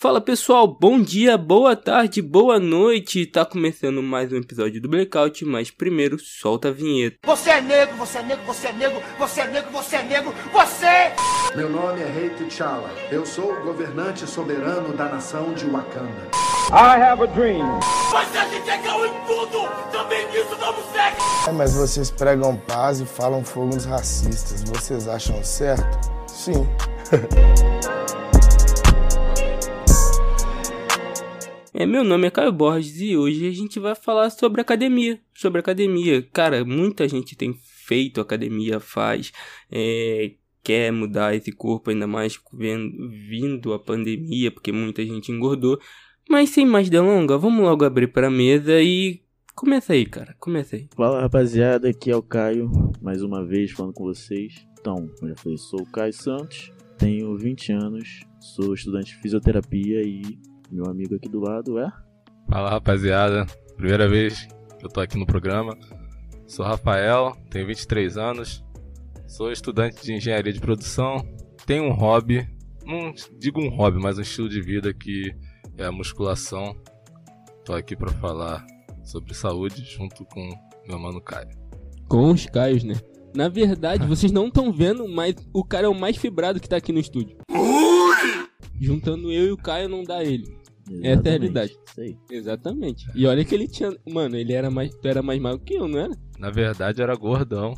Fala pessoal, bom dia, boa tarde, boa noite. Tá começando mais um episódio do Blackout, mas primeiro solta a vinheta. Você é negro, você é negro, você é negro, você é negro, você é negro, você! Meu nome é Rei T'Challa. Eu sou o governante soberano da nação de Wakanda. I have a dream. Mas a gente é cão em tudo! Também nisso damos sexo! É, mas vocês pregam paz e falam fogo nos racistas. Vocês acham certo? Sim. É, meu nome é Caio Borges e hoje a gente vai falar sobre academia. Sobre academia. Cara, muita gente tem feito academia, faz, é, quer mudar esse corpo, ainda mais vendo, vindo a pandemia, porque muita gente engordou. Mas sem mais delongas, vamos logo abrir para a mesa e começa aí, cara. Começa aí. Fala rapaziada, aqui é o Caio, mais uma vez falando com vocês. Então, eu já falei, sou o Caio Santos, tenho 20 anos, sou estudante de fisioterapia e meu amigo aqui do lado é. Fala rapaziada, primeira vez que eu tô aqui no programa. Sou Rafael, tenho 23 anos, sou estudante de engenharia de produção, tenho um hobby, não digo um hobby, mas um estilo de vida que é a musculação. Tô aqui para falar sobre saúde junto com meu mano Caio. Com os Caios, né? Na verdade, vocês não estão vendo, mas o cara é o mais fibrado que tá aqui no estúdio. Juntando eu e o Caio não dá ele. Essa é a Exatamente, realidade. Isso aí. Exatamente. E olha que ele tinha. Mano, ele era mais. Tu era mais magro que eu, não era? Na verdade era gordão.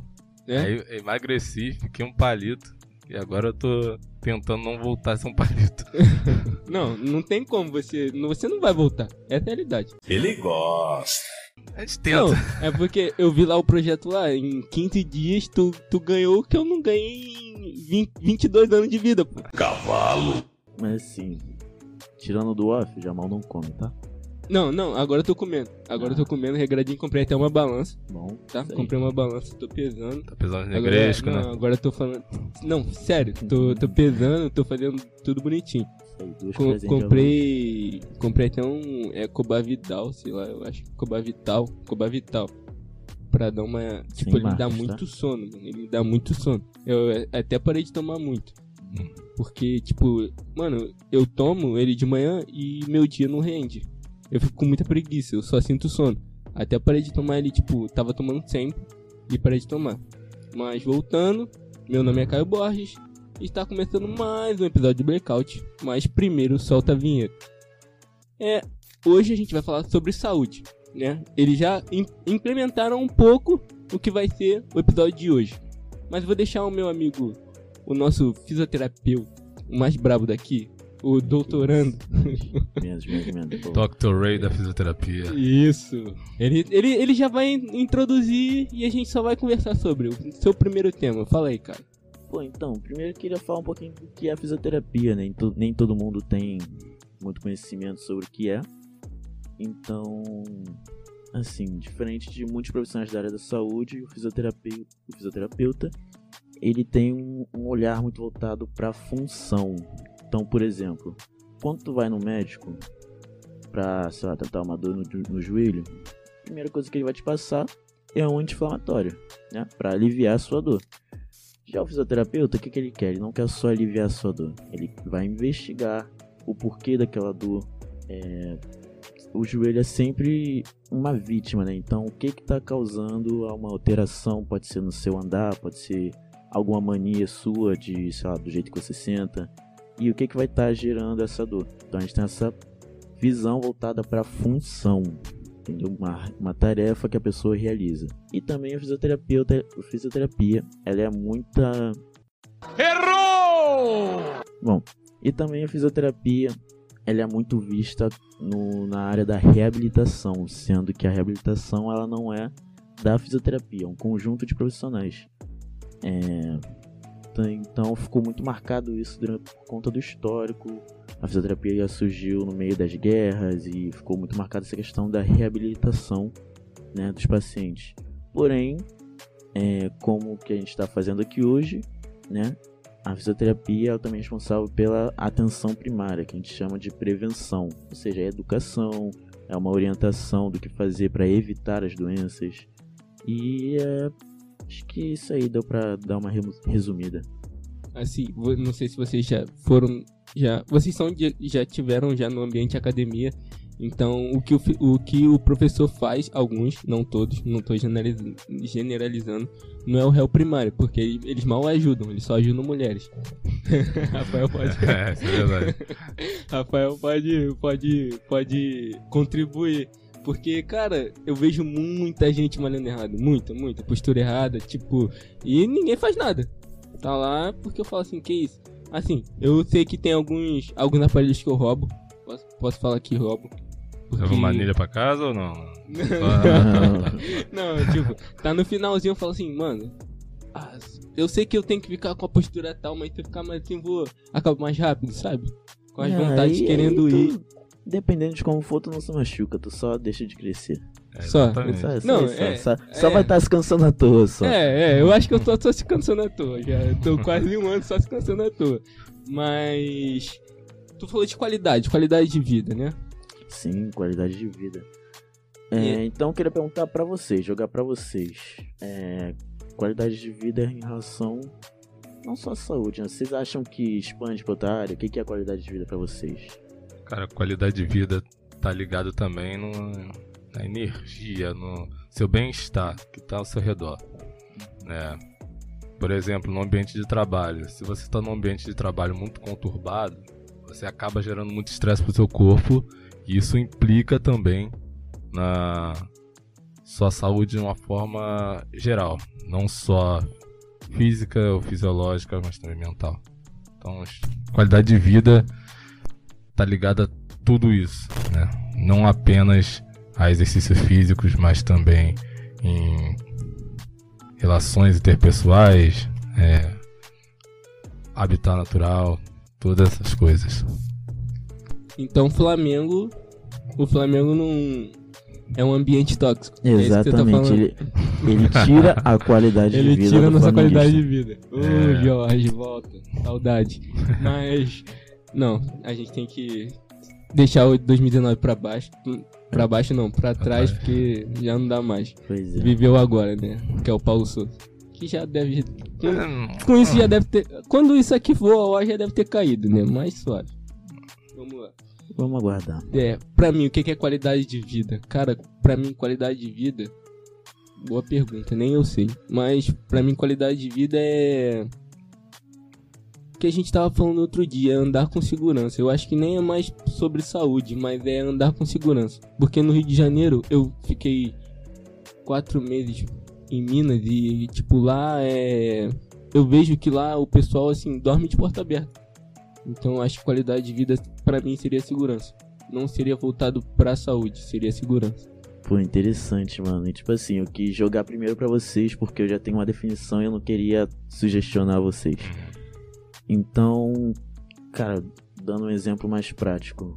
É? Aí eu emagreci, fiquei um palito. E agora eu tô tentando não voltar a ser um palito. Não, não tem como você. Você não vai voltar. Essa é a realidade. Ele gosta. A gente Não, tenta. é porque eu vi lá o projeto lá, em 15 dias tu, tu ganhou o que eu não ganhei em 20, 22 anos de vida, pô. Cavalo. Mas assim, tirando do off, o Jamal não come, tá? Não, não, agora eu tô comendo. Agora eu tô comendo regradinho, comprei até uma balança, Bom, tá? aí. Comprei uma balança, tô pesando. Tá pesando negresco, não, né? agora eu tô falando. Não, sério, tô, tô pesando, tô fazendo tudo bonitinho. Isso aí, duas Com- comprei. Comprei até um. É Cobavital, sei lá, eu acho que Cobavital. Cobavital. Pra dar uma. Tipo, ele me dá marcas, muito sono, mano. Ele me dá muito sono. Eu é, até parei de tomar muito. Porque, tipo, mano, eu tomo ele de manhã e meu dia não rende. Eu fico com muita preguiça, eu só sinto sono. Até parei de tomar ele, tipo, tava tomando sempre e parei de tomar. Mas voltando, meu nome é Caio Borges e está começando mais um episódio de Blackout. Mas primeiro solta a vinheta. É, hoje a gente vai falar sobre saúde, né? Eles já im- implementaram um pouco o que vai ser o episódio de hoje. Mas vou deixar o meu amigo, o nosso fisioterapeuta, o mais brabo daqui, o doutorando. Menos, menos, menos. pô. Dr. Ray da fisioterapia. Isso. Ele, ele, ele já vai in- introduzir e a gente só vai conversar sobre o seu primeiro tema. Fala aí, cara. Pô, então, primeiro eu queria falar um pouquinho do que é a fisioterapia, né? Nem to- Nem todo mundo tem muito conhecimento sobre o que é. Então, assim, diferente de muitos profissionais da área da saúde, o fisioterapeuta, o fisioterapeuta ele tem um, um olhar muito voltado para função. Então, por exemplo, quando tu vai no médico lá, tratar uma dor no, no joelho, a primeira coisa que ele vai te passar é um anti-inflamatório, né? Pra aliviar a sua dor. Já o fisioterapeuta, o que, que ele quer? Ele não quer só aliviar a sua dor. Ele vai investigar o porquê daquela dor. É, O joelho é sempre uma vítima, né? Então, o que que tá causando uma alteração? Pode ser no seu andar, pode ser alguma mania sua de, sei lá, do jeito que você senta. E o que que vai estar gerando essa dor? Então, a gente tem essa visão voltada para função. Entendeu? Uma, uma tarefa que a pessoa realiza. E também a fisioterapeuta, a fisioterapia, ela é muita. Errou! Bom, e também a fisioterapia, ela é muito vista no, na área da reabilitação, sendo que a reabilitação ela não é da fisioterapia, é um conjunto de profissionais. É, então- então ficou muito marcado isso por conta do histórico. A fisioterapia surgiu no meio das guerras e ficou muito marcada essa questão da reabilitação né, dos pacientes. Porém, é, como o que a gente está fazendo aqui hoje, né, a fisioterapia ela também é responsável pela atenção primária, que a gente chama de prevenção, ou seja, é educação, é uma orientação do que fazer para evitar as doenças. E é, acho que isso aí deu para dar uma resumida. Assim, não sei se vocês já foram Já, vocês são de- já tiveram já no ambiente academia. Então, o que o, o que o professor faz, alguns, não todos, não tô generaliz- generalizando, não é o réu primário, porque ele- eles mal ajudam, eles só ajudam mulheres. Rafael pode, É, é verdade. Rafael pode, pode, pode contribuir. Porque, cara, eu vejo muita gente malhando errado. Muita, muita. Postura errada, tipo. E ninguém faz nada. Tá lá porque eu falo assim, que isso? Assim, eu sei que tem alguns, alguns aparelhos que eu roubo. Posso, posso falar que roubo. Leva Porque- uma anilha pra casa ou não? Não, tipo, tá no finalzinho eu falo assim, mano. ah, eu sei que eu tenho que ficar com a postura tal, mas se eu ficar mais assim, vou acabar mais rápido, sabe? Com as É, vontades aí- querendo aí ir. tu- Dependendo de como for, tu não se machuca, tu só deixa de crescer. É, Só. Só, só Não, isso, é- só, só é. vai estar se cansando à toa só. É, é, eu acho que eu tô só se cansando à toa. Já tô quase um ano só se cansando à toa. Mas. Tu falou de qualidade, qualidade de vida, né? Sim, qualidade de vida. É, E- Então eu queria perguntar pra vocês, jogar pra vocês. É, qualidade de vida em relação não só à saúde, né? vocês acham que expande pra outra área? O que que é qualidade de vida pra vocês? Cara, qualidade de vida tá ligado também no, na energia, no seu bem-estar que tá ao seu redor. Né? Por exemplo, no ambiente de trabalho. Se você está num ambiente de trabalho muito conturbado, você acaba gerando muito estresse pro seu corpo e isso implica também na sua saúde de uma forma geral, não só física ou fisiológica, mas também mental. Então, qualidade de vida tá ligada a tudo isso, né? Não apenas a exercícios físicos, mas também em relações interpessoais, é, habitat natural, todas essas coisas. Então o Flamengo. O Flamengo não. É um ambiente tóxico. É isso que você tá Exatamente, falando. ele, ele tira a qualidade Ele de vida tira a nossa qualidade de vida. Ô, É. Jorge, volta. Saudade. Mas. Não, a gente tem que deixar o 2019 pra baixo. Pra baixo não, pra trás, porque já não dá mais. Pois é. Viveu agora, né? Que é o Paulo Souza. Que já deve. Com, com isso já deve ter. Quando isso aqui for ao ar, já deve ter caído, né? Mais suave. Vamos lá. Vamos aguardar. É, pra mim, o que que é qualidade de vida? Cara, pra mim, qualidade de vida. Boa pergunta, nem eu sei. Mas pra mim, qualidade de vida é. Que a gente tava falando outro dia, é andar com segurança. Eu acho que nem é mais sobre saúde, mas é andar com segurança. Porque no Rio de Janeiro eu fiquei quatro meses em Minas e, tipo, lá é. Eu vejo que lá o pessoal, assim, dorme de porta aberta. Então acho que qualidade de vida pra mim seria segurança. Não seria voltado pra saúde, seria segurança. Pô, interessante, mano. E tipo assim, eu quis jogar primeiro pra vocês porque eu já tenho uma definição e eu não queria sugestionar vocês. Então, cara, dando um exemplo mais prático.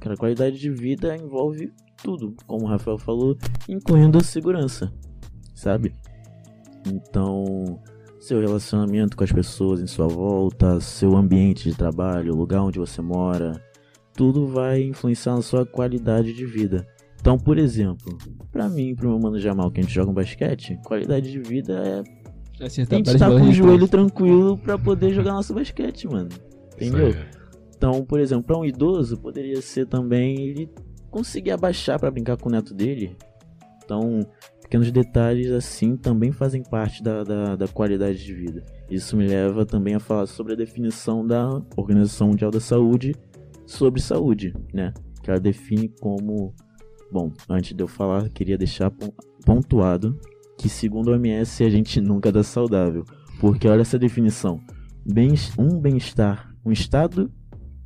Cara, qualidade de vida envolve tudo, como o Rafael falou, incluindo a segurança, sabe? Então, seu relacionamento com as pessoas em sua volta, seu ambiente de trabalho, o lugar onde você mora, tudo vai influenciar na sua qualidade de vida. Então, por exemplo, pra mim, pro meu mano Jamal, que a gente joga um basquete, qualidade de vida é a Acertar gente tá com o joelho tranquilo pra poder jogar nosso basquete, mano. Entendeu? Então, por exemplo, pra um idoso, poderia ser também ele conseguir abaixar pra brincar com o neto dele. Então, pequenos detalhes assim também fazem parte da, da, da qualidade de vida. Isso me leva também a falar sobre a definição da Organização Mundial da Saúde sobre saúde, né? Que ela define como. Bom, antes de eu falar, queria deixar pon- pontuado que, segundo o OMS, a gente nunca dá saudável. Porque olha essa definição: bem, um bem-estar, um estado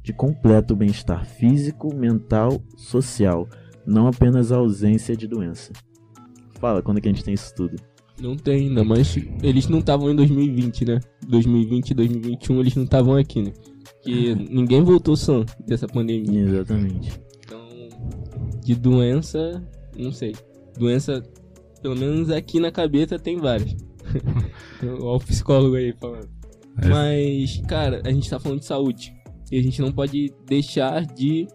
de completo bem-estar físico, mental, social, não apenas a ausência de doença. Fala, quando é que a gente tem isso tudo? Não tem ainda, mas eles não estavam em 2020, né? 2020 e 2021 eles não estavam aqui, né? Que ninguém voltou sã dessa pandemia. Exatamente. Então, de doença, não sei. Doença, pelo menos aqui na cabeça tem várias. Olha o psicólogo aí falando. É. Mas, cara, a gente tá falando de saúde. E a gente não pode deixar de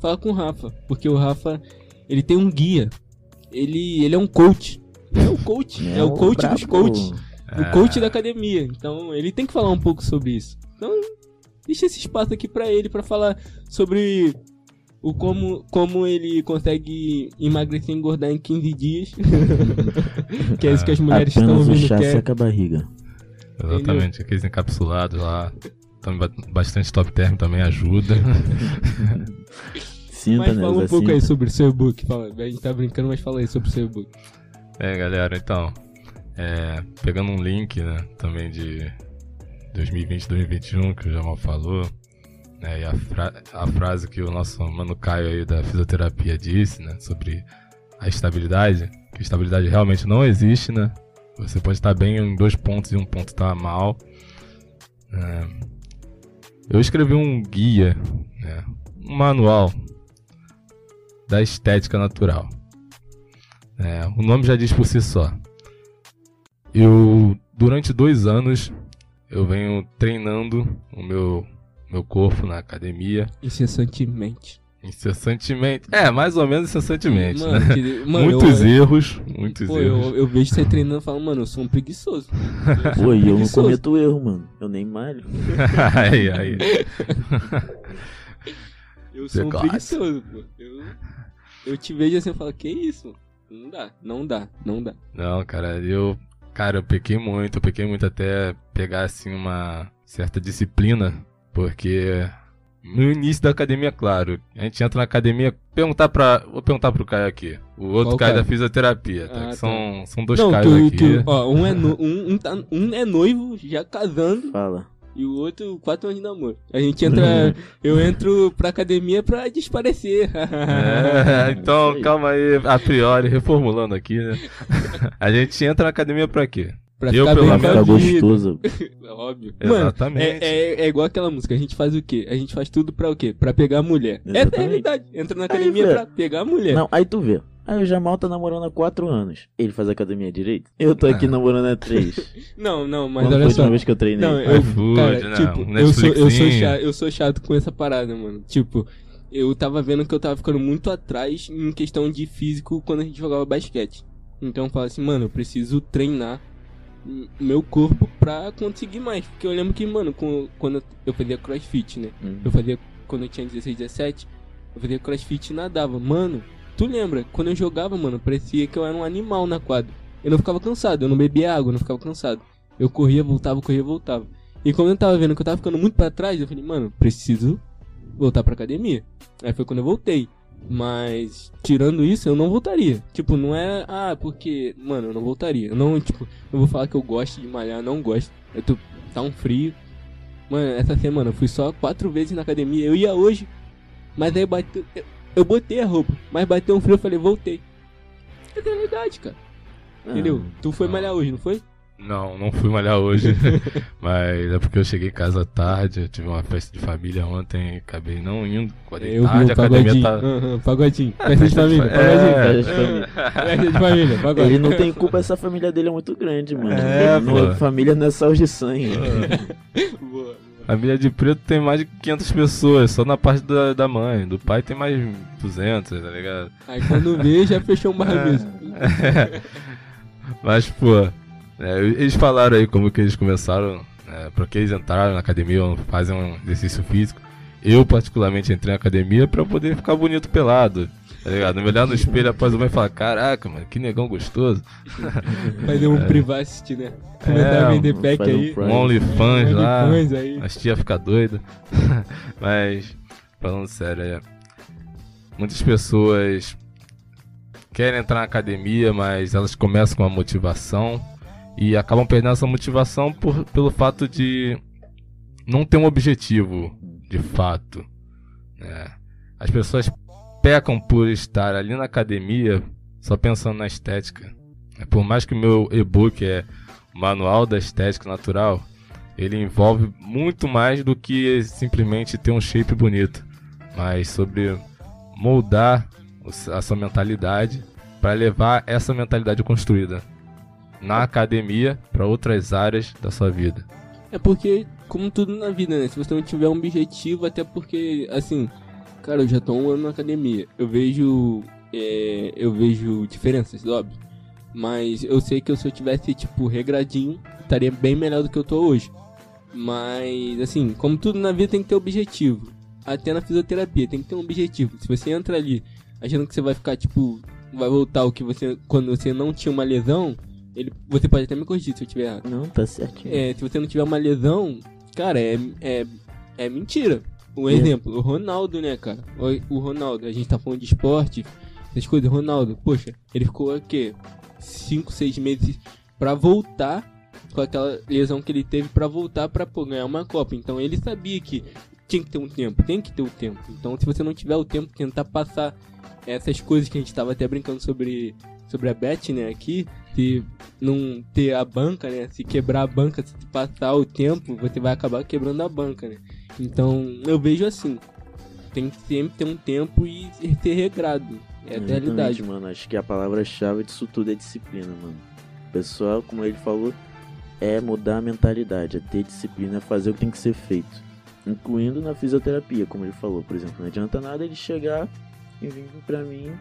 falar com o Rafa. Porque o Rafa, ele tem um guia. Ele, ele é um coach. É o coach. É, o coach dos brabo. coaches. O coach da academia. Então, ele tem que falar um pouco sobre isso. Então, deixa esse espaço aqui pra ele, pra falar sobre o como, como ele consegue emagrecer e engordar em 15 dias. que é isso que as mulheres estão Apenas o ouvindo chá que é. seca a barriga. Exatamente, aqueles encapsulados lá. Também ba- bastante top term também ajuda. Sinta, Mas né? fala um pouco aí sobre o seu e-book. Fala, a gente tá brincando, mas fala aí sobre o seu e-book. É, galera, então, é, pegando um link, né, também de 2020, 2021, que o Jamal falou, né, e a, fra- a frase que o nosso mano Caio aí da fisioterapia disse, né, sobre a estabilidade, que estabilidade realmente não existe, né, você pode estar bem em dois pontos e um ponto tá mal. É, eu escrevi um guia, né, um manual da estética natural. É, o nome já diz por si só. Eu, durante dois anos, eu venho treinando o meu, meu corpo na academia, Incessantemente. incessantemente. É, mais ou menos incessantemente, Mano, né? que- mano, muitos eu, erros, muitos Pô, erros. eu, eu vejo você treinando e falo, mano, eu sou um preguiçoso. Eu sou Pô, um e eu não preguiçoso. cometo erro, mano. Eu nem malho. aí, aí. Eu sou um preguiçoso, pô. Eu, eu te vejo assim e falo, que isso? Não dá, não dá, não dá. Não, cara, eu. Cara, eu pequei muito, eu pequei muito até pegar assim uma certa disciplina, porque no início da academia, claro, a gente entra na academia, perguntar pra. Vou perguntar pro Caio aqui. O outro Caio Caio? da fisioterapia, tá? Ah, que tá. são, são dois não, Caios aqui. que, ó, um é, no, um, um, tá- um é noivo, já casando, Fala. e o outro quatro anos de namoro. A gente entra, eu entro pra academia pra desparecer. É, então, calma aí, a priori, reformulando aqui, né? A gente entra na academia pra quê? Pra Eu, ficar pelo bem menos, gostoso. Óbvio. Mano, Exatamente. é, é, é igual aquela música, a gente faz o quê? A gente faz tudo pra o quê? Pra pegar a mulher. Essa é a Exatamente. realidade. Entra na academia velho. pra pegar a mulher. Não, aí tu vê. Aí o Jamal tá namorando há 4 anos. Ele faz academia direito? Eu tô aqui namorando há 3. Não, não, mas Quando foi olha a última só. vez que eu treinei? Não, eu, cara, né? tipo, Um eu sou, eu, sou chato, eu sou chato com essa parada, mano. Tipo, eu tava vendo que eu tava ficando muito atrás em questão de físico quando a gente jogava basquete. Então eu falo assim, mano, eu preciso treinar meu corpo pra conseguir mais. Porque eu lembro que, mano, quando eu fazia crossfit, né? Hum. Eu fazia quando eu tinha 16, 17, eu fazia crossfit e nadava. Mano, tu lembra? Quando eu jogava, mano, parecia que eu era um animal na quadra. Eu não ficava cansado, eu não bebia água, eu não ficava cansado. Eu corria, voltava, corria, voltava. E quando eu tava vendo que eu tava ficando muito pra trás, eu falei, mano, preciso voltar pra academia. Aí foi quando eu voltei. Mas, tirando isso, eu não voltaria. Tipo, não é, ah, porque, mano, eu não voltaria. Eu não, tipo, eu vou falar que eu gosto de malhar, não gosto. Eu tô, tá um frio. Mano, essa semana eu fui só quatro vezes na academia. Eu ia hoje, mas aí bateu. Eu, eu botei a roupa, mas bateu um frio, eu falei, voltei. É verdade, cara. Entendeu? Ah, Tu foi não. malhar hoje, não foi? Não, não fui malhar hoje. mas é porque eu cheguei em casa tarde, eu tive uma festa de família ontem e acabei não indo. Acordei Eu vi tarde, o a academia pagodinho. tá. Aham, pagodinho. Festa de família, É, pagodinho. Festa de família. Festa de família, pagode. Ele não tem culpa, essa família dele é muito grande, mano. É, não é família não é sal de sangue. Boa. Família de preto tem mais de 500 pessoas, só na parte da, da mãe. Do pai tem mais 200, tá ligado? Aí quando vê, já fechou um bar mesmo. Mas, pô, é, eles falaram aí como que eles começaram, é, porque eles entraram na academia, fazem um exercício físico. Eu, particularmente, entrei na academia pra poder ficar bonito pelado, tá ligado? Me olhar no espelho após o banho e falar: Caraca, mano, que negão gostoso. Fazer um privacity, né? Começar a vender pack aí. Um OnlyFans lá. OnlyFans aí. As tia fica doida. Mas, falando sério, é. Muitas pessoas querem entrar na academia, mas elas começam com uma motivação e acabam perdendo essa motivação por, pelo fato de não ter um objetivo de fato. né? As pessoas pecam por estar ali na academia só pensando na estética. Por mais que o meu e-book é Manual da Estética Natural, ele envolve muito mais do que simplesmente ter um shape bonito, mas sobre moldar a sua mentalidade para levar essa mentalidade construída na academia para outras áreas da sua vida. É porque, como tudo na vida, né? Se você não tiver um objetivo, até porque, assim, cara, eu já tô um ano na academia. Eu vejo. é, eu vejo diferenças, óbvio. Mas eu sei que se eu tivesse, tipo, regradinho, estaria bem melhor do que eu tô hoje. Mas, assim, como tudo na vida tem que ter objetivo. Até na fisioterapia tem que ter um objetivo. Se você entra ali achando que você vai ficar, tipo, vai voltar o que você. Quando você não tinha uma lesão, ele, você pode até me corrigir se eu tiver errado. Não, tá certinho. É, se você não tiver uma lesão, cara, é, é, é mentira. Um É. exemplo, o Ronaldo, né, cara? O, o Ronaldo, a gente tá falando de esporte, essas coisas, Ronaldo, poxa, ele ficou o quê? 5, 6 meses pra voltar com aquela lesão que ele teve pra voltar pra pô, ganhar uma Copa. Então ele sabia que tinha que ter um tempo, tem que ter o tempo. Então se você não tiver o tempo, tentar passar essas coisas que a gente tava até brincando sobre, sobre a Bet, né, aqui, se não ter a banca, né, se quebrar a banca, se passar o tempo, você vai acabar quebrando a banca, né. Então eu vejo assim, tem que sempre ter um tempo e ser regrado. É a realidade. mano. Acho que a palavra-chave disso tudo é disciplina, mano. O pessoal, como ele falou, é mudar a mentalidade, é ter disciplina, é fazer o que tem que ser feito. Incluindo na fisioterapia, como ele falou. Por exemplo, não adianta nada ele chegar e vir pra mim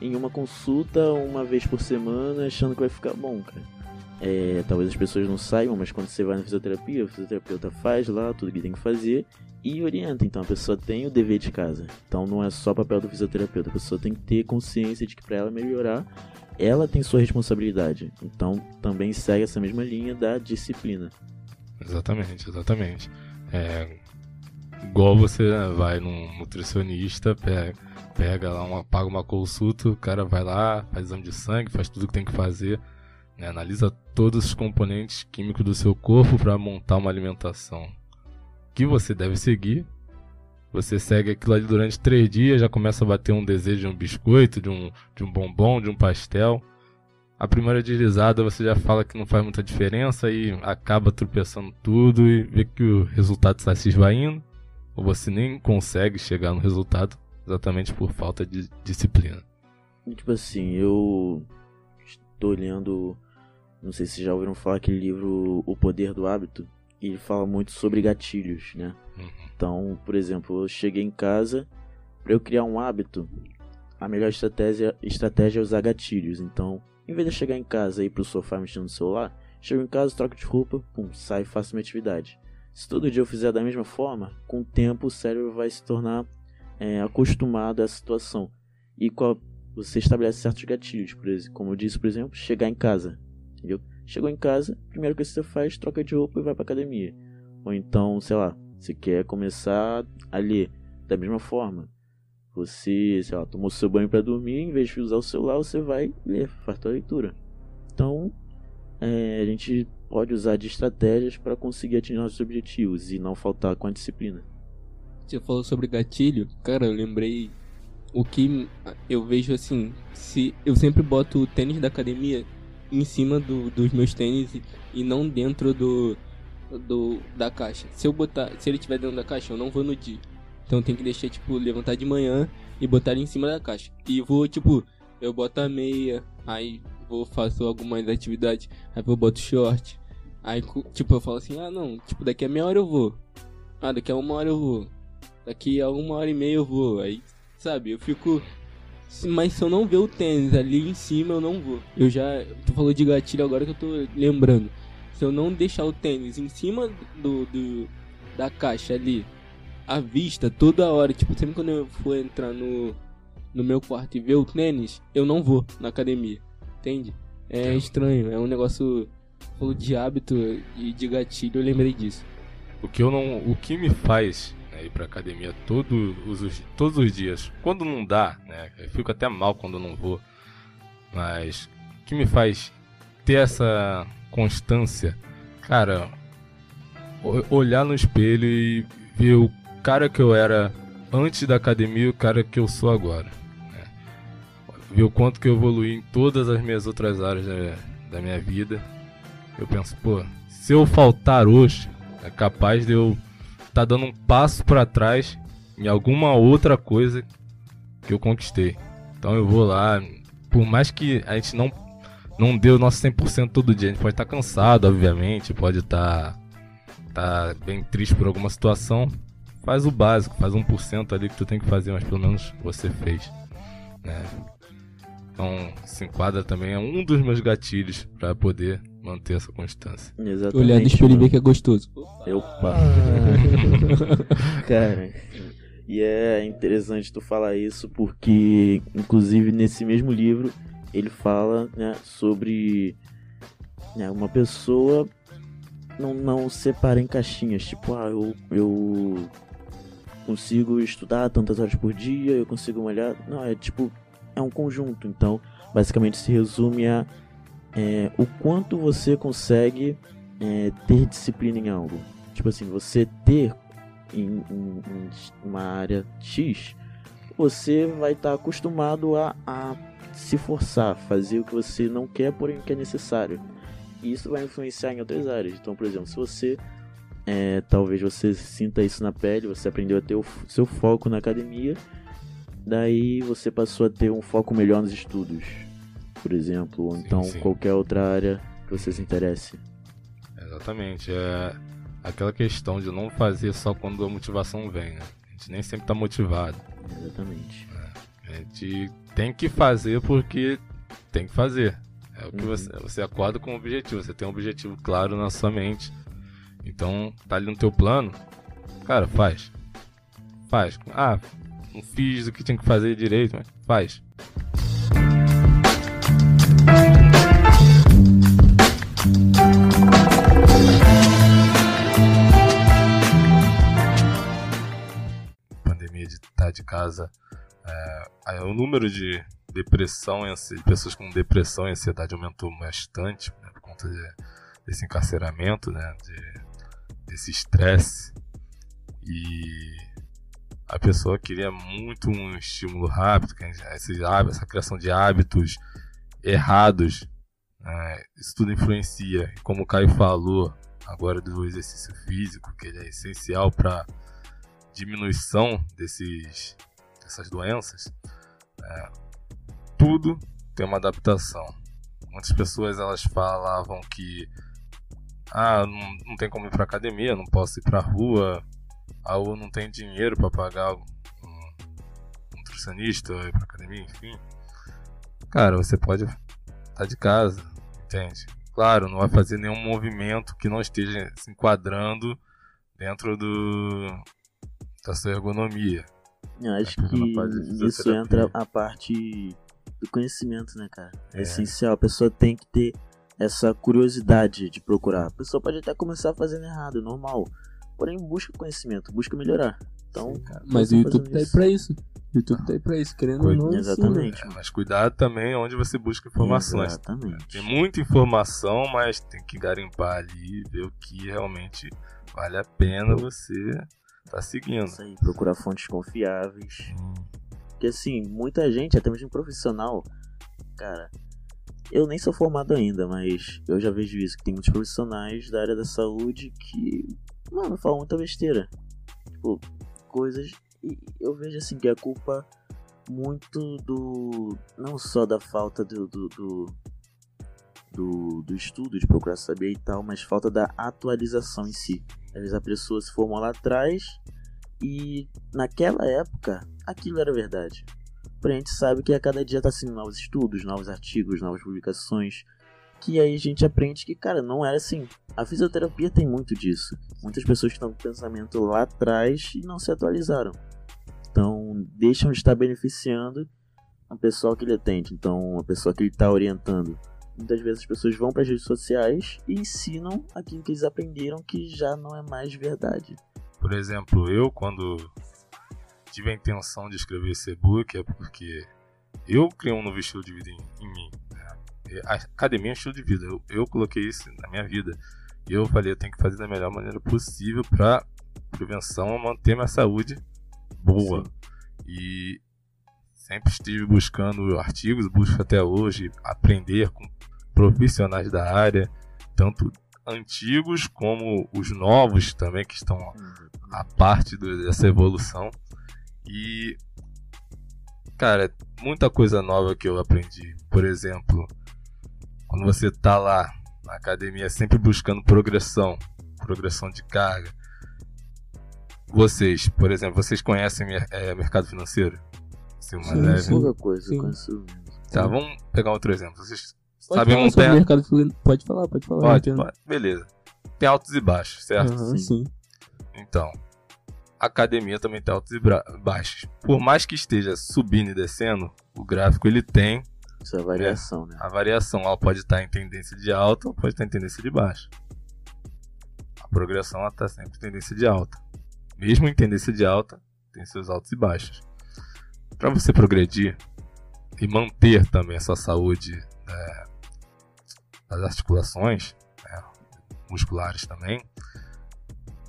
em uma consulta uma vez por semana achando que vai ficar bom, cara. É, talvez as pessoas não saibam, mas quando você vai na fisioterapia, o fisioterapeuta faz lá tudo que tem que fazer e orienta. Então a pessoa tem o dever de casa. Então não é só papel do fisioterapeuta. A pessoa tem que ter consciência de que para ela melhorar, ela tem sua responsabilidade. Então também segue essa mesma linha da disciplina. Exatamente, exatamente. É, igual você vai num nutricionista, pega, pega lá, uma, paga uma consulta, o cara vai lá, faz exame de sangue, faz tudo que tem que fazer, né, analisa todos os componentes químicos do seu corpo para montar uma alimentação que você deve seguir. Você segue aquilo ali durante três dias, já começa a bater um desejo de um biscoito, de um, de um bombom, de um pastel. A primeira deslizada você já fala que não faz muita diferença e acaba tropeçando tudo e vê que o resultado está se esvaindo, ou você nem consegue chegar no resultado exatamente por falta de disciplina. Tipo assim, eu estou lendo, não sei se já ouviram falar aquele livro O Poder do Hábito, e ele fala muito sobre gatilhos, né? Uhum. Então, por exemplo, eu cheguei em casa, para eu criar um hábito, a melhor estratégia, estratégia é usar gatilhos. Então, em vez de eu chegar em casa e ir pro sofá mexendo no celular, chego em casa, troco de roupa, pum, saio e faço minha atividade. Se todo dia eu fizer da mesma forma, com o tempo o cérebro vai se tornar é, acostumado a essa situação. E qual, você estabelece certos gatilhos, exemplo, como eu disse, por exemplo, chegar em casa, entendeu? Chegou em casa, primeiro que você faz, troca de roupa e vai pra academia. Ou então, sei lá, você quer começar a ler da mesma forma. Você, sei lá, tomou seu banho para dormir, em vez de usar o celular, você vai ler, faz tua leitura. Então, é, a gente pode usar de estratégias para conseguir atingir nossos objetivos e não faltar com a disciplina. Você falou sobre gatilho, cara, eu lembrei o que eu vejo assim, se eu sempre boto o tênis da academia em cima do, dos meus tênis e, não dentro do, do da caixa. Se eu botar, se ele tiver dentro da caixa, eu não vou no dia. Então tem que deixar tipo levantar de manhã e botar ele em cima da caixa. E vou tipo, eu boto a meia, aí vou faço algumas atividades, aí eu boto short. Aí tipo eu falo assim: "Ah, não, tipo daqui a meia hora eu vou. Ah, daqui a uma hora eu vou. Daqui a uma hora e meia eu vou". Aí, sabe, eu fico mas se eu não ver o tênis ali em cima, eu não vou. Eu já. Tu falou de gatilho agora que eu tô lembrando. Se eu não deixar o tênis em cima do, do da caixa ali, à vista, toda hora, tipo, sempre quando eu for entrar no, no meu quarto e ver o tênis, eu não vou na academia. Entende? É estranho, é um negócio. Falou de hábito e de gatilho, eu lembrei disso. O que eu não, o que me faz né, ir pra academia todo, os, todos os dias, quando não dá, né, eu fico até mal quando não vou, mas o que me faz ter essa constância, cara, olhar no espelho e ver o cara que eu era antes da academia e o cara que eu sou agora, né? ver o quanto que eu evoluí em todas as minhas outras áreas da, da minha vida. Eu penso, pô, se eu faltar hoje, é capaz de eu estar dando um passo para trás em alguma outra coisa que eu conquistei. Então eu vou lá, por mais que a gente não não dê o nosso 100% todo dia, a gente pode estar cansado, obviamente, pode estar tá bem triste por alguma situação, faz o básico, faz 1% ali que tu tem que fazer, mas pelo menos você fez, né? Então, se enquadra também é um dos meus gatilhos para poder manter essa constância. Exatamente. Olhar no espelho e ver que é gostoso. Opa. Cara, e é interessante tu falar isso porque, inclusive, nesse mesmo livro, ele fala né, sobre né, uma pessoa não, não separa em caixinhas. Tipo, ah, eu, eu consigo estudar tantas horas por dia, eu consigo malhar. Não, é tipo, é um conjunto. Então, basicamente se resume a é, o quanto você consegue é, ter disciplina em algo. Tipo assim, você ter em, em- em uma área X, você vai estar acostumado a, a se forçar, fazer o que você não quer, porém que é necessário. E isso vai influenciar em outras áreas. Então, por exemplo, se você é, talvez você sinta isso na pele, você aprendeu a ter o seu foco na academia, daí você passou a ter um foco melhor nos estudos, por exemplo, ou Sim, então sim. qualquer outra área que você se interesse. Exatamente. É aquela questão de não fazer só quando a motivação vem, né? A gente nem sempre tá motivado. Exatamente. A gente tem que fazer porque tem que fazer. É o que Uhum. você, você acorda com um objetivo, você tem um objetivo claro na sua mente. Então, tá ali no teu plano, cara, faz. Faz. Ah, não fiz o que tinha que fazer direito, mas faz. De casa é, aí o número de depressão pessoas com depressão e ansiedade aumentou bastante né, por conta de- desse encarceramento, né, de- desse estresse. E a pessoa queria muito um estímulo rápido, é esses essa criação de hábitos errados. né, isso tudo influencia. Como o Caio falou agora do exercício físico, que ele é essencial para diminuição desses dessas doenças, é, tudo tem uma adaptação. Muitas pessoas elas falavam que ah, não, não tem como ir pra academia, não posso ir pra rua, ah, ou não tenho dinheiro para pagar um, nutricionista, ir pra academia, enfim. Cara, você pode estar de casa, entende? Claro, não vai fazer nenhum movimento que não esteja se enquadrando dentro do da sua ergonomia. Eu acho porque não que fisioterapia. entra a parte do conhecimento, né, cara? É, É. essencial. A pessoa tem que ter essa curiosidade de procurar. A pessoa pode até começar fazendo errado, normal. Porém, busca conhecimento, busca melhorar. Então, Sim, cara. Mas o YouTube tá aí isso. pra isso. O YouTube tá aí pra isso, querendo ou não. ensina. Exatamente. É, mas cuidado também onde você busca informações. Exatamente. Tem muita informação, mas tem que garimpar ali e ver o que realmente vale a pena você tá seguindo. Isso aí, procurar fontes confiáveis. Porque assim, muita gente, até mesmo profissional, cara, eu nem sou formado ainda, mas eu já vejo isso, que tem muitos profissionais da área da saúde que, mano, falam muita besteira. Tipo, coisas. E eu vejo assim que a culpa muito do. não só da falta do. do, do do, do estudo, de procurar saber e tal, mas falta da atualização em si. Às vezes a pessoa se formou lá atrás e naquela época aquilo era verdade. Porém, a gente sabe que a cada dia está sendo novos estudos, novos artigos, novas publicações. Que aí a gente aprende que, cara, não era assim. A fisioterapia tem muito disso. Muitas pessoas estão com pensamento lá atrás e não se atualizaram. Então, deixam de estar beneficiando a pessoa que ele atende. Então, a pessoa que ele está orientando. Muitas vezes as pessoas vão para as redes sociais e ensinam aquilo que eles aprenderam que já não é mais verdade. Por exemplo, eu quando tive a intenção de escrever esse e-book é porque eu criei um novo estilo de vida em, em mim. né? A academia é um estilo de vida. Eu, eu coloquei isso na minha vida. E eu falei, eu tenho que fazer da melhor maneira possível para prevenção manter minha saúde boa. E sempre estive buscando artigos, busco até hoje aprender com profissionais da área, tanto antigos como os novos também que estão a parte do- dessa evolução. E cara, muita coisa nova que eu aprendi. Por exemplo, quando você tá lá na academia sempre buscando progressão, progressão de carga. Vocês, por exemplo, vocês conhecem é, mercado financeiro? Sim, uma Sim, leve. sim. Pouca coisa, Sim. conheço. Tá, vamos pegar outro exemplo. Vocês Pode Sabe falar montanha? mercado. Pode falar, pode falar. Pode, pode. Beleza. Tem altos e baixos, certo? Aham, sim. Então, a academia também tem altos e baixos. Por mais que esteja subindo e descendo, o gráfico ele tem Isso é variação, né? a variação. Ela pode estar em tendência de alta ou pode estar em tendência de baixa. A progressão ela está sempre em tendência de alta. Mesmo em tendência de alta, tem seus altos e baixos. Para você progredir e manter também a sua saúde né, das articulações né, musculares também,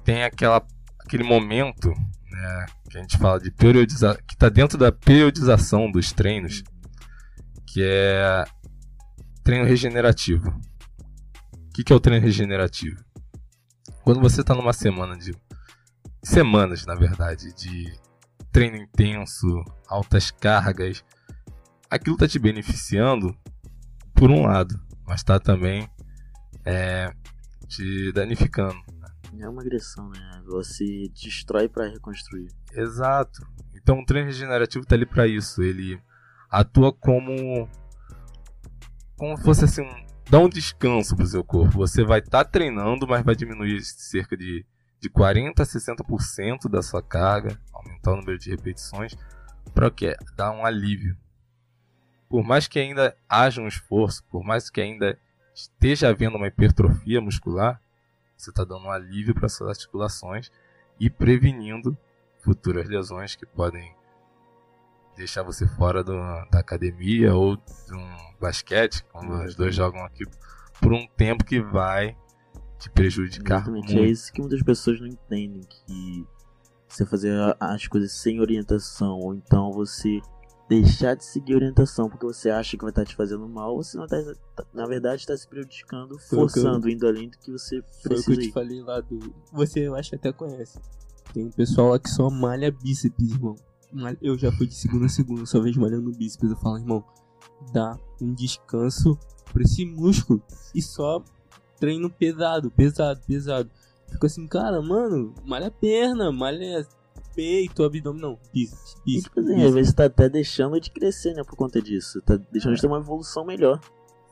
tem aquela, aquele momento né, que a gente fala de periodização, que está dentro da periodização dos treinos, que é treino regenerativo. O que, que é o treino regenerativo? Quando você está numa semana de. semanas, na verdade, de treino intenso, altas cargas, aquilo está te beneficiando por um lado, mas está também é, te danificando. É uma agressão, né? Você destrói pra reconstruir. Exato. Então o treino regenerativo tá ali para isso. Ele atua como como se fosse assim, um, dá um descanso pro seu corpo. Você vai estar treinando, mas vai diminuir cerca de de 40 a 60% da sua carga, aumentar o número de repetições para o quê? Dar um alívio. Por mais que ainda haja um esforço, por mais que ainda esteja havendo uma hipertrofia muscular, você está dando um alívio para suas articulações e prevenindo futuras lesões que podem deixar você fora do- da academia ou de um basquete, quando os dois jogam aqui, por um tempo que vai te prejudicar Exatamente. muito. É isso que muitas pessoas não entendem. Que você fazer as coisas sem orientação, ou então você deixar de seguir orientação porque você acha que vai estar te fazendo mal, você não tá, tá- na verdade está se prejudicando, eu- forçando, indo além do que você Foi o que precisa eu te falei lá do. Você, eu acho que até conhece. Tem um pessoal lá que só malha bíceps, irmão. Eu já fui de segunda a segunda, só vejo malhando bíceps. Eu falo, irmão, dá um descanso pra esse músculo. E só treino pesado, pesado, pesado. Fico assim, cara, mano, malha perna, malha peito, abdômen, não, E, bíceps. tipo assim, às vezes tá até deixando de crescer, né, por conta disso. Tá deixando de ter uma evolução melhor.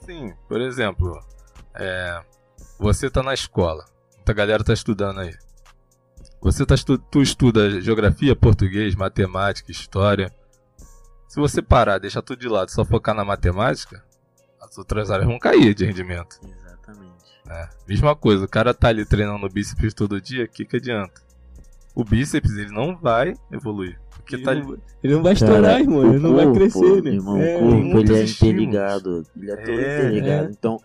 Sim, por exemplo, é, você tá na escola, muita galera tá estudando aí. Você tá estu tu estuda geografia, português, matemática, história. Se você parar, deixar tudo de lado, só focar na matemática, as outras áreas vão cair de rendimento. Né? Mesma coisa, o cara tá ali treinando bíceps todo dia, o que que adianta? O bíceps ele não vai evoluir, porque Ele tá não, ele não vai estourar, irmão, ele não vai crescer, né? Irmão, É, o corpo ele é interligado. Ele é todo É, interligado. é. Então,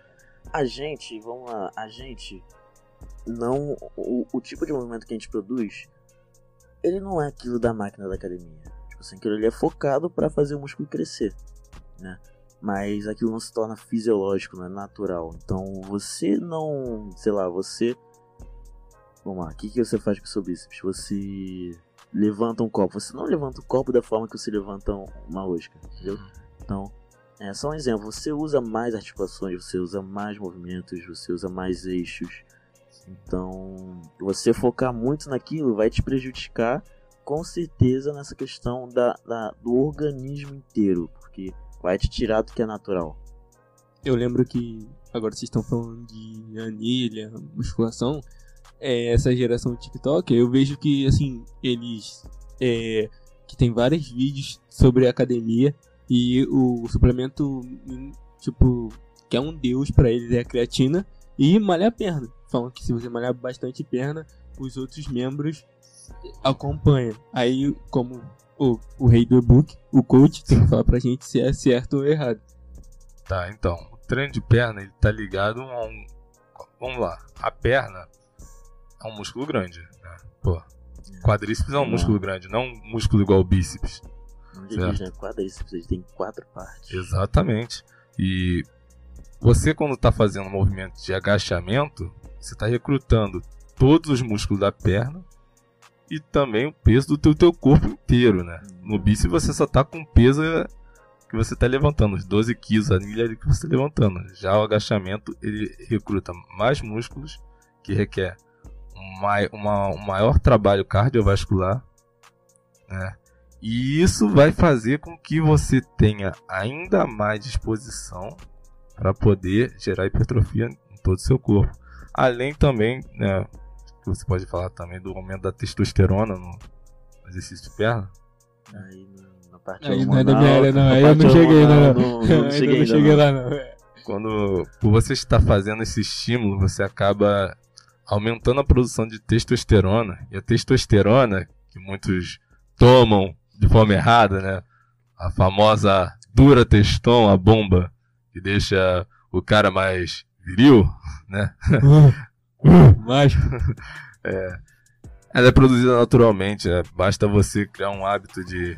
a gente, vamos lá, a gente não. O, o tipo de movimento que a gente produz, ele não é aquilo da máquina da academia. Tipo assim, aquilo ali é focado pra fazer o músculo crescer, né? Mas aquilo não se torna fisiológico, não é natural. Então você não. Sei lá, você. Vamos lá, o que, que você faz com o seu bíceps? Você levanta um copo. Você não levanta o copo da forma que você levanta uma rosca, entendeu? Então, é só um exemplo. Você usa mais articulações, você usa mais movimentos, você usa mais eixos. Então, você focar muito naquilo vai te prejudicar com certeza nessa questão da, da- do organismo inteiro, porque vai te tirar do que é natural. Eu lembro que agora vocês estão falando de anilha, musculação. É, essa geração TikTok, eu vejo que assim, eles é, que tem vários vídeos sobre academia e o suplemento tipo que é um deus pra eles é a creatina e malhar a perna. Falam que se você malhar bastante perna, os outros membros acompanham. Aí, como o, o rei do e-book, o coach tem que falar pra gente se é certo ou errado. Tá, então, o treino de perna ele tá ligado a um. Vamos lá, a perna é um músculo grande, né? Pô, quadríceps é um Não. músculo grande, não um músculo igual o bíceps. Não diz, Certo. né? Quadríceps, ele tem quatro partes. Exatamente. E você, quando tá fazendo um movimento de agachamento, você tá recrutando todos os músculos da perna e também o peso do teu, teu corpo inteiro, né? No bíceps você só tá com o peso que você tá levantando, os 12 quilos, a ali que você tá levantando. Já o agachamento, ele recruta mais músculos, que requer um, uma- um maior trabalho cardiovascular, né? E isso vai fazer com que você tenha ainda mais disposição para poder gerar hipertrofia em todo o seu corpo. Além também, né, que você pode falar também do aumento da testosterona no exercício de perna. Aí na- parte Aí não é da hormonal- minha área, não. Aí eu não cheguei, hormonal, não. não, não Ainda cheguei não cheguei não. lá, não. Quando por você estar fazendo esse estímulo, você acaba aumentando a produção de testosterona. E a testosterona, que muitos tomam de forma errada, né? A famosa dura teston, a bomba, que deixa o cara mais viril, né? Mas, Ela é produzida naturalmente, né? basta você criar um hábito de,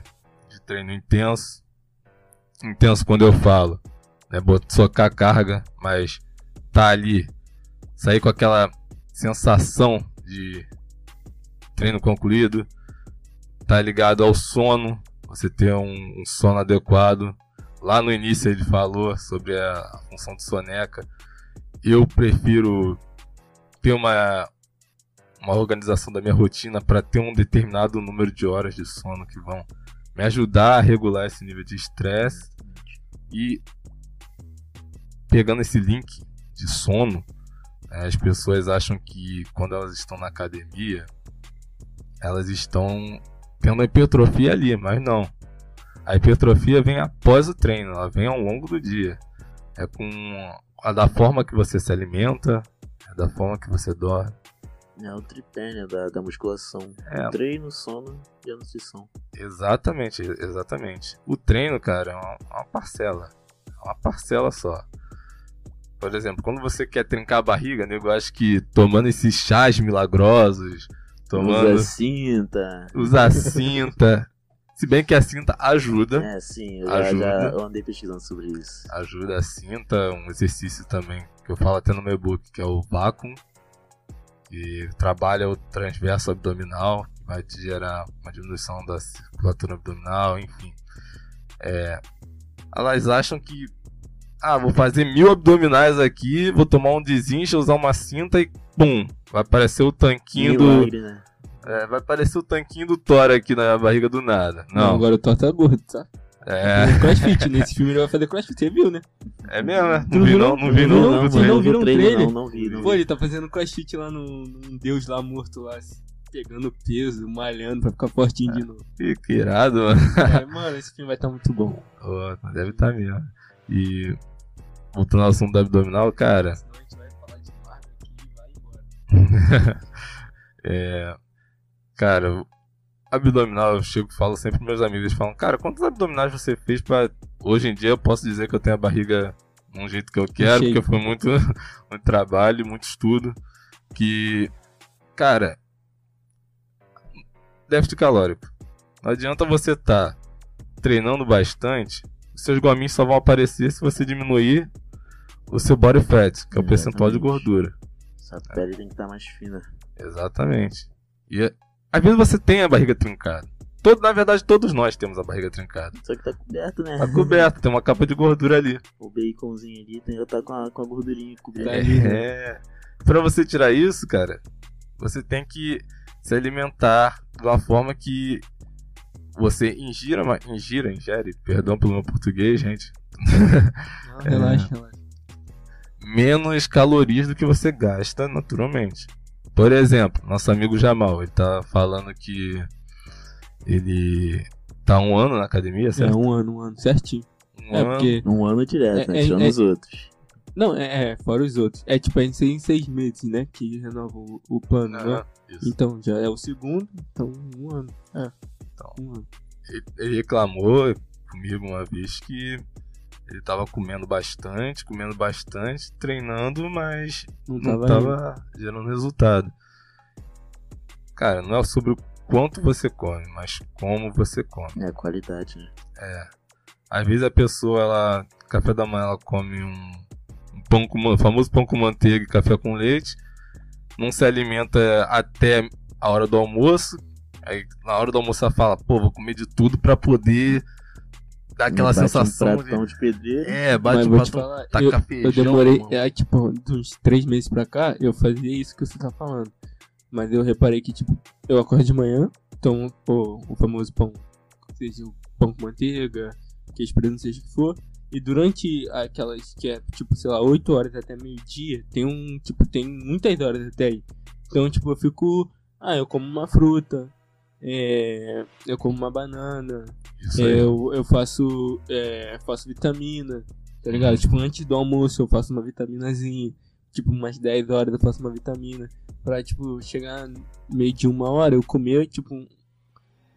de treino intenso. Intenso quando eu falo, né? Socar carga, mas tá ali, sair com aquela sensação de treino concluído, tá ligado ao sono, você ter um, um sono adequado. Lá no início ele falou sobre a, a função de soneca. Eu prefiro ter uma, uma organização da minha rotina para ter um determinado número de horas de sono que vão me ajudar a regular esse nível de estresse e pegando esse link de sono, né, as pessoas acham que quando elas estão na academia elas estão tendo a hipertrofia ali, mas não. A hipertrofia vem após o treino, ela vem ao longo do dia. É com a da forma que você se alimenta, é da forma que você dorme. É o tripé, né, da, da musculação. É. Treino, sono e a nutrição. Exatamente, exatamente. O treino, cara, é uma, uma parcela. É uma parcela só. Por exemplo, quando você quer trincar a barriga, nego acha que tomando esses chás milagrosos, tomando. Usa cinta. usar cinta. Se bem que a cinta ajuda. É, sim, eu Ajuda. já eu andei pesquisando sobre isso. Ajuda a cinta, um exercício também que eu falo até no meu book, que é o vácuo. Que trabalha o transverso abdominal, que vai te gerar uma diminuição da circulatura abdominal, enfim. É, elas acham que, ah, vou fazer mil abdominais aqui, vou tomar um desincha, usar uma cinta e pum, vai aparecer o tanquinho do, Milagre, né? É, vai aparecer o tanquinho do Thor aqui na barriga do nada. não, Não, agora o Thor tá gordo, tá? é, Crossfit, nesse filme ele vai fazer crossfit, você viu, né? é mesmo, né? Tu Não vi viu, não, não? não vi Não não. viu, não não vi viram trailer? trailer? Não, não vi, não Pô, vi. ele tá fazendo crossfit lá no, num deus lá morto lá, assim, pegando peso, malhando pra ficar fortinho de novo. Ih, Que irado, mano. É, mano, esse filme vai estar muito bom. Ó, deve estar mesmo. E voltando ao assunto do abdominal, cara, Senão a gente vai falar de Marvel aqui e vai embora. é. Cara, abdominal, eu chego e falo sempre pros meus amigos, eles falam, cara, quantos abdominais você fez pra. Hoje em dia eu posso dizer que eu tenho a barriga de um jeito que eu quero, porque foi muito, muito trabalho, muito estudo. Que. Cara. Déficit calórico. Não adianta você tá treinando bastante, seus gominhos só vão aparecer se você diminuir o seu body fat, que é o percentual de gordura. Essa pele tem que estar mais fina. Exatamente. E é- às vezes você tem a barriga trincada. Todo, na verdade, todos nós temos a barriga trincada. Só que tá coberto, né? Tá coberto, tem uma capa de gordura ali. O baconzinho ali tem, tá com a, com a gordurinha coberta. Tá ali, né? É. Pra você tirar isso, cara, você tem que se alimentar de uma forma que você ingira, ingira, ingere, perdão pelo meu português, gente, Não, relaxa, relaxa. menos calorias do que você gasta naturalmente. Por exemplo, nosso amigo Jamal, ele tá falando que ele tá um ano na academia, É certo? um ano, um ano, certinho. Um É ano. porque. Um ano direto, É, né? é, Tirando é- os outros. Não, é, é, fora os outros. É tipo, a gente tem seis meses, né? Que renova o, o plano, né? Aham, isso. Então, já é o segundo, então um ano. É. Então. Um ano. Ele- Ele reclamou comigo uma vez que ele tava comendo bastante, comendo bastante, treinando, mas Não não tava. tava gerando resultado. Cara, não é sobre o quanto você come, mas como você come. É, qualidade, né? Às vezes a pessoa, ela, café da manhã, ela come um, um pão com famoso pão com manteiga e café com leite, não se alimenta até a hora do almoço. Aí na hora do almoço ela fala, pô, vou comer de tudo pra poder dar aquela Bate sensação um de. pratão de pedreiro. É, bate Mas um vou te pratão, falar, taca eu, feijão, eu demorei, é, tipo, de uns três meses pra cá, eu fazia isso que você tá falando. Mas eu reparei que, tipo, eu acordo de manhã, tomo pô, o famoso pão, seja o pão com manteiga, queijo preto, seja o que for, E durante aquelas que é, tipo, sei lá, 8 horas até meio-dia, tem um, tipo, tem muitas horas até aí. Então, tipo, eu fico. Ah, eu como uma fruta. É, eu como uma banana. Eu, eu faço. é, faço vitamina. Tá ligado? Tipo, antes do almoço eu faço uma vitaminazinha. Tipo, umas 10 horas eu faço uma vitamina. Pra, tipo, chegar meio de uma hora eu comer, tipo.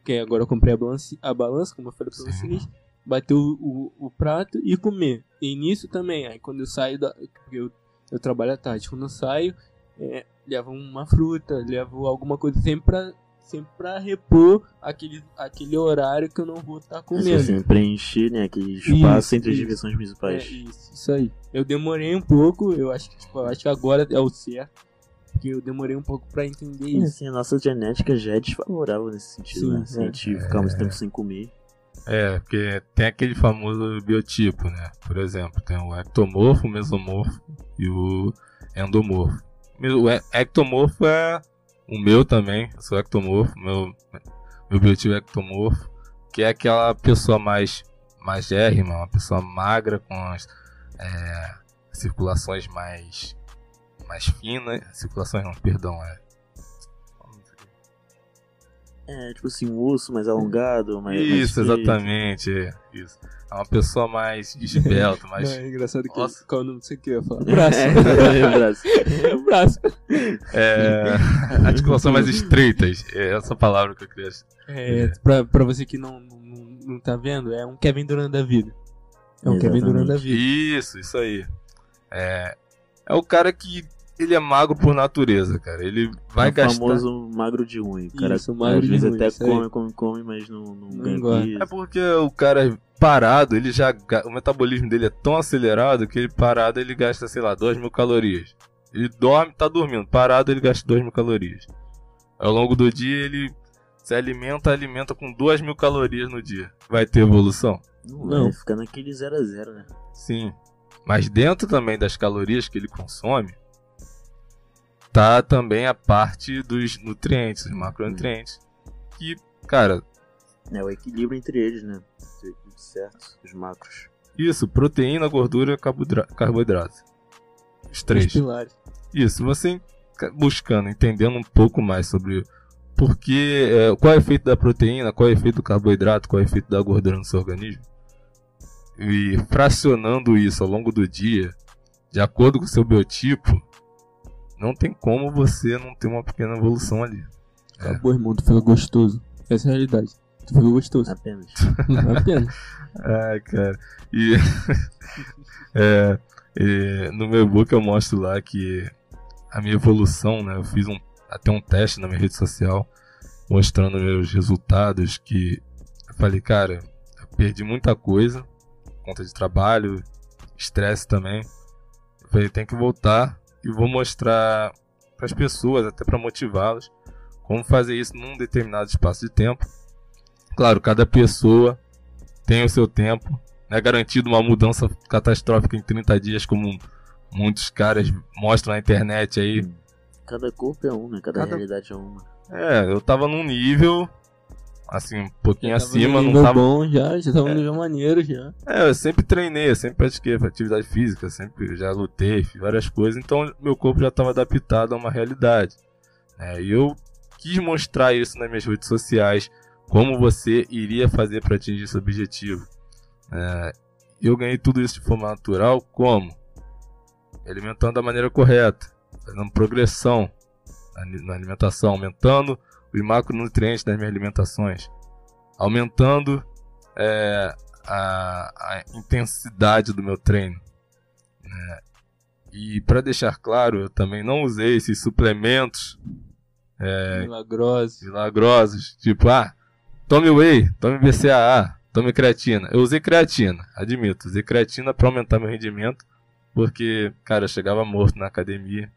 Que agora eu comprei a balança, a balança como eu falei pra Sim. vocês. Bater o, o, o prato e comer. E nisso também. Aí quando eu saio da. Eu, eu trabalho à tarde. Quando eu saio, é, levo uma fruta, levo alguma coisa sempre pra, sempre pra repor aquele, aquele horário que eu não vou estar Assim, comendo. assim, preencher, né, aquele espaço Isso, entre as isso. diversões É, principais. isso, isso aí. Eu demorei um pouco, eu acho que, tipo, eu acho que agora é o certo. Porque eu demorei um pouco pra entender E, isso. assim, a nossa genética já é desfavorável nesse sentido, Sim, né? Se é. a gente ficar muito tempo sem comer. É, porque tem aquele famoso biotipo, né? Por exemplo, tem o ectomorfo, o mesomorfo e o endomorfo. O ectomorfo é o meu também, eu sou ectomorfo, meu, meu biotipo é ectomorfo, que é aquela pessoa mais magérrima, uma pessoa magra com as é, circulações mais, mais finas. Circulações não, perdão, é. É, tipo assim, um osso mais alongado, mais. mais Isso, estreito. exatamente, é, isso. É uma pessoa mais esbelta, mais Não, é engraçado que Nossa. qual o nome disso aqui? Eu falar. Braço. Braço. É o braço. É, articulações mais estreitas. É essa palavra que eu queria. É, pra, pra você que não, não, não tá vendo, é um Kevin Durant da vida. É um Kevin Durant da vida. Isso, isso aí. É, é o cara que ele é magro por natureza, cara. Ele vai é o gastar. famoso magro de ruim. O cara Isso, magro às de vezes ruim, até come, come, come, mas não, não, Não ganha. É porque o cara parado, ele já. O metabolismo dele é tão acelerado que ele parado ele gasta, sei lá, 2 mil calorias. Ele dorme, tá dormindo. Parado ele gasta 2 mil calorias. Ao longo do dia ele se alimenta, alimenta com 2 mil calorias no dia. Vai ter evolução? Não, Não. vai ficar naquele 0 a 0 né? Sim. Mas dentro também das calorias que ele consome, tá também a parte dos nutrientes, os macronutrientes. Que, cara, É o equilíbrio entre eles, né? Certo, os macros. isso, proteína, gordura, carboidra- carboidrato. Os Os três. pilares. Isso, você ca- buscando, entendendo um pouco mais sobre por que, é, qual é o efeito da proteína, qual é o efeito do carboidrato, qual é o efeito da gordura no seu organismo, e fracionando isso ao longo do dia, de acordo com o seu biotipo, não tem como você não ter uma pequena evolução ali. É. Acabou, irmão, tu fica gostoso. Essa é a realidade. Tu fica gostoso. Apenas. Apenas. Ai, cara. E, é, e no meu book eu mostro lá que a minha evolução, né? Eu fiz um, até um teste na minha rede social mostrando meus resultados que eu falei, cara, eu perdi muita coisa, conta de trabalho, estresse também. Eu falei, tem que voltar e vou mostrar para as pessoas, até para motivá-las, como fazer isso num determinado espaço de tempo. Claro, cada pessoa tem o seu tempo. Não é garantido uma mudança catastrófica em 30 dias, como muitos caras mostram na internet aí. Cada corpo é um, né? Cada, Cada- realidade é uma. É, eu tava num nível, assim, um pouquinho acima, não tava. bom já, já tava no nível maneiro já. É, eu sempre treinei, eu sempre pratiquei atividade física, sempre já lutei, fiz várias coisas, então meu corpo já estava adaptado a uma realidade. É, e eu quis mostrar isso nas minhas redes sociais, como você iria fazer para atingir esse objetivo. É, eu ganhei tudo isso de forma natural, como? Alimentando da maneira correta, fazendo progressão na alimentação, aumentando os macronutrientes das minhas alimentações, aumentando é, a, a intensidade do meu treino. né? E para deixar claro, eu também não usei esses suplementos É. Milagroso. milagrosos, tipo, ah, tome whey, tome BCAA, tome creatina. Eu usei creatina, admito, usei creatina para aumentar meu rendimento, porque, cara, eu chegava morto na academia.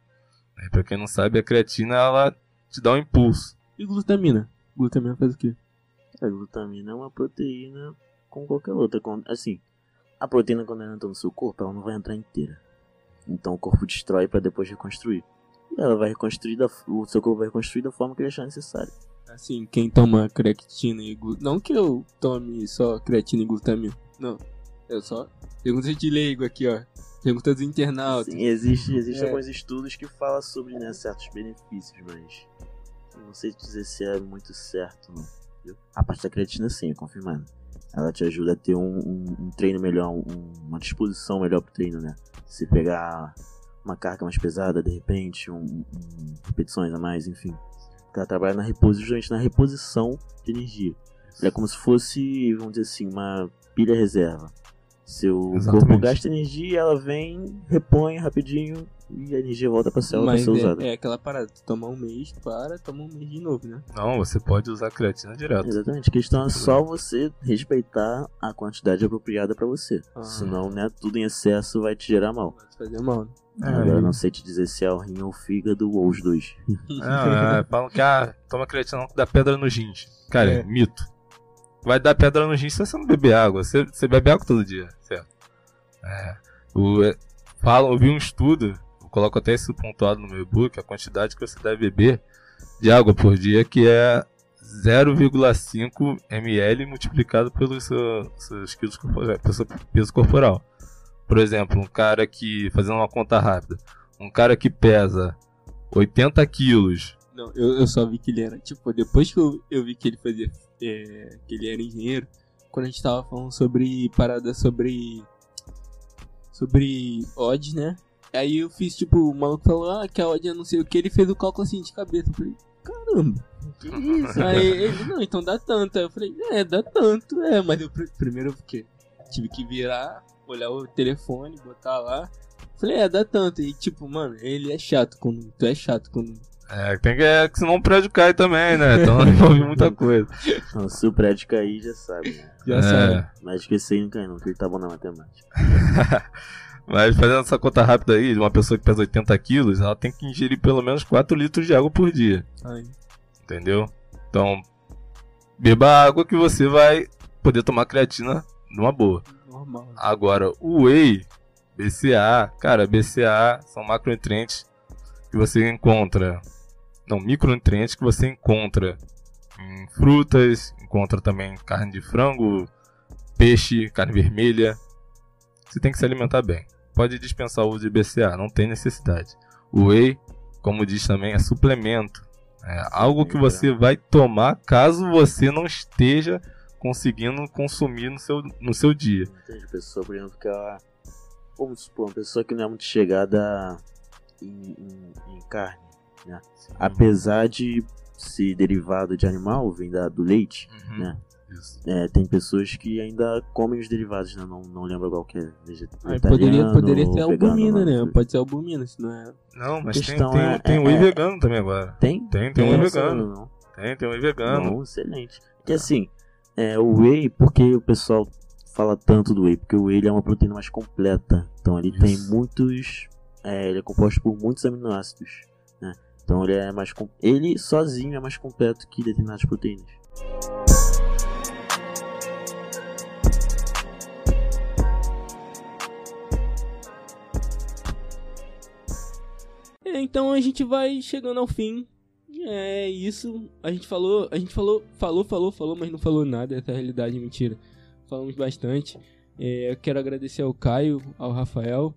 E pra quem não sabe, a creatina ela te dá um impulso. E glutamina? Glutamina faz o quê? A glutamina é uma proteína como qualquer outra. Assim, a proteína quando ela entra no seu corpo, ela não vai entrar inteira. Então o corpo destrói para depois reconstruir. E ela vai reconstruir da, o seu corpo vai reconstruir da forma que ele achar necessário. Assim, quem toma creatina e glutamina. Não que eu tome só creatina e glutamina. Não. Eu só. Pergunta de leigo aqui, ó. Pergunta dos internautas. Sim, existe, existe É. alguns estudos que falam sobre né, certos benefícios, mas não sei dizer se é muito certo. A parte da creatina, sim, confirmada. Ela te ajuda a ter um, um- um treino melhor, um- uma disposição melhor pro treino, né? Se pegar uma carga mais pesada, de repente, repetições a mais, enfim. Ela trabalha na reposição, justamente na reposição de energia. Ela é como se fosse, vamos dizer assim, uma pilha reserva. Seu Exatamente. corpo gasta energia, ela vem, repõe rapidinho e a energia volta pra célula pra Mas ser usada. é, é aquela parada, tu toma um mês, para, toma um mês de novo, né? Não, você pode usar creatina direto. Exatamente. A questão é só você respeitar a quantidade apropriada pra você. Ah. Senão, né, tudo em excesso vai te gerar mal. Vai te fazer mal, né? É, Agora não sei te dizer se é o rim ou o fígado ou os dois. Não, é, falam que ah, toma creatina não que dá pedra nos rins. Cara, É. mito. Vai dar pedra nos rins se você não beber água. Você, você bebe água todo dia, certo? É. O, é, eu vi um estudo, eu coloco até isso pontuado no meu e-book, a quantidade que você deve beber de água por dia, que é 0,5 ml multiplicado pelos seu- seus quilos corporais, pelo seu peso corporal. Por exemplo, um cara que, fazendo uma conta rápida, um cara que pesa 80 quilos. Não, eu, eu só vi que ele era, tipo, depois que eu, eu vi que ele fazia, é, que ele era engenheiro, quando a gente tava falando sobre parada sobre, sobre odds, né? Aí eu fiz, tipo, o maluco falou, ah, que a odd é não sei o que, ele fez o cálculo assim de cabeça. Eu falei, caramba, que isso? Aí ele, não, então dá tanto. Aí eu falei, é, dá tanto, é, mas eu pr- primeiro o quê? Tive que virar, olhar o telefone, botar lá. Falei, é, dá tanto. E tipo, mano, ele é chato quando. Tu é chato quando. É, tem que, é, que senão o prédio cai também, né? Então envolve muita coisa. Então, se o prédio cair, já sabe, né? Já É. sabe. Mas esqueci não cai não, que ele tá bom na matemática. Mas fazendo essa conta rápida aí, de uma pessoa que pesa 80 quilos, ela tem que ingerir pelo menos 4 litros de água por dia. Ai, Entendeu? Então, beba água que você vai poder tomar creatina numa boa. normal. Agora, o whey, BCA, cara, BCA são macronutrientes que você encontra, não, micronutrientes que você encontra em frutas, encontra também carne de frango, peixe, carne vermelha. Você tem que se alimentar bem. Pode dispensar o uso de BCA, não tem necessidade. O whey, como diz também, é suplemento. É algo que você vai tomar caso você não esteja conseguindo consumir no seu, no seu dia. Entende? Pessoa, por exemplo, que ela. Vamos supor, uma pessoa que não é muito chegada em, em- em carne. Apesar de ser derivado de animal, vem da, do leite, Uhum, né? É, tem pessoas que ainda comem os derivados, né? Não, não lembro qual que é. veget- Aí poderia, vegetariano poderia ser albumina, né? sei. Pode ser albumina, se não é. Não, mas tem, tem, é- tem é- whey é- vegano também agora. Tem? Tem, tem whey vegano. Não, Tem, tem whey vegano. não, excelente. Que assim, é, o whey, porque o pessoal fala tanto do whey? Porque o whey ele é uma proteína mais completa. Então ele tem Isso. muitos. é, ele é composto por muitos aminoácidos. Né? Então ele é mais. Ele sozinho é mais completo que determinadas proteínas. Então a gente vai chegando ao fim. É isso. A gente falou, a gente falou, falou, falou, falou, mas não falou nada. Essa é realidade, mentira. Falamos bastante. É, eu quero agradecer ao Caio, ao Rafael.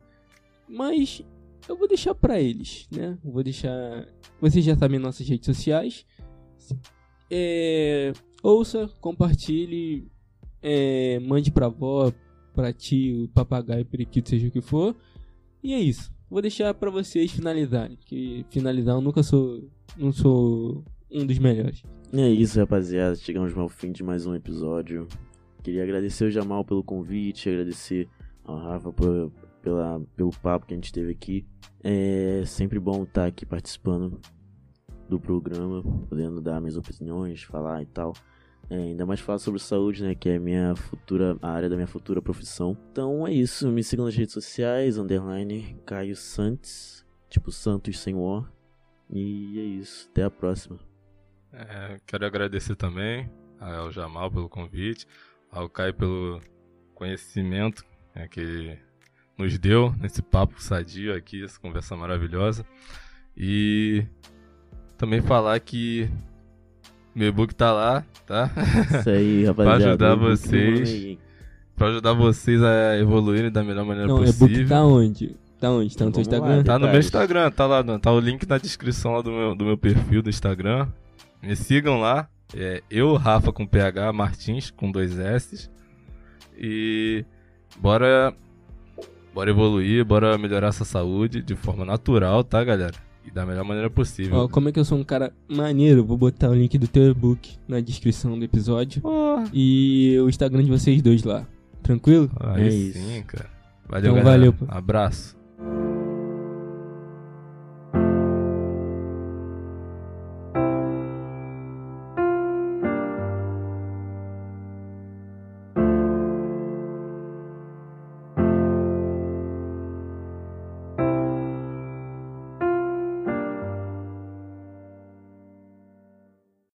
Mas eu vou deixar pra eles, né? Vou deixar. Vocês já sabem nossas redes sociais. É, ouça, compartilhe, é, mande pra avó, pra tio, papagaio, periquito, seja o que for. E é isso. Vou deixar pra vocês finalizarem. Que finalizar eu nunca sou. Não sou um dos melhores. E é isso, rapaziada. Chegamos ao fim de mais um episódio. Queria agradecer o Jamal pelo convite, agradecer ao Rafa por, pela, pelo papo que a gente teve aqui. É sempre bom estar aqui participando do programa, podendo dar minhas opiniões, falar e tal. É, ainda mais falar sobre saúde, né? Que é a minha futura, a área da minha futura profissão. Então é isso. Me sigam nas redes sociais, underline Caio Santos, tipo Santos sem o. E é isso. Até a próxima. É, quero agradecer também ao Jamal pelo convite, ao Caio pelo conhecimento né, que nos deu nesse papo sadio aqui, essa conversa maravilhosa. E também falar que meu e-book tá lá, tá? Isso aí, rapaziada. ajudar Eu vou vocês. pra ajudar vocês a evoluírem da melhor maneira Não, possível. e-book tá onde? Tá onde? Tá no teu Vamos lá, Instagram? Tá no meu. Instagram, tá lá, tá o link na descrição lá do meu, do meu perfil do Instagram. Me sigam lá. É eu, Rafa com PH, Martins com dois S. E bora bora evoluir, bora melhorar essa saúde de forma natural, tá, galera? E da melhor maneira possível. Ó, como é que eu sou um cara maneiro, vou botar o link do teu e-book na descrição do episódio. Porra. E o Instagram de vocês dois lá. Tranquilo? Aí É isso. sim, cara. Valeu, Então, galera. valeu, pô. Abraço.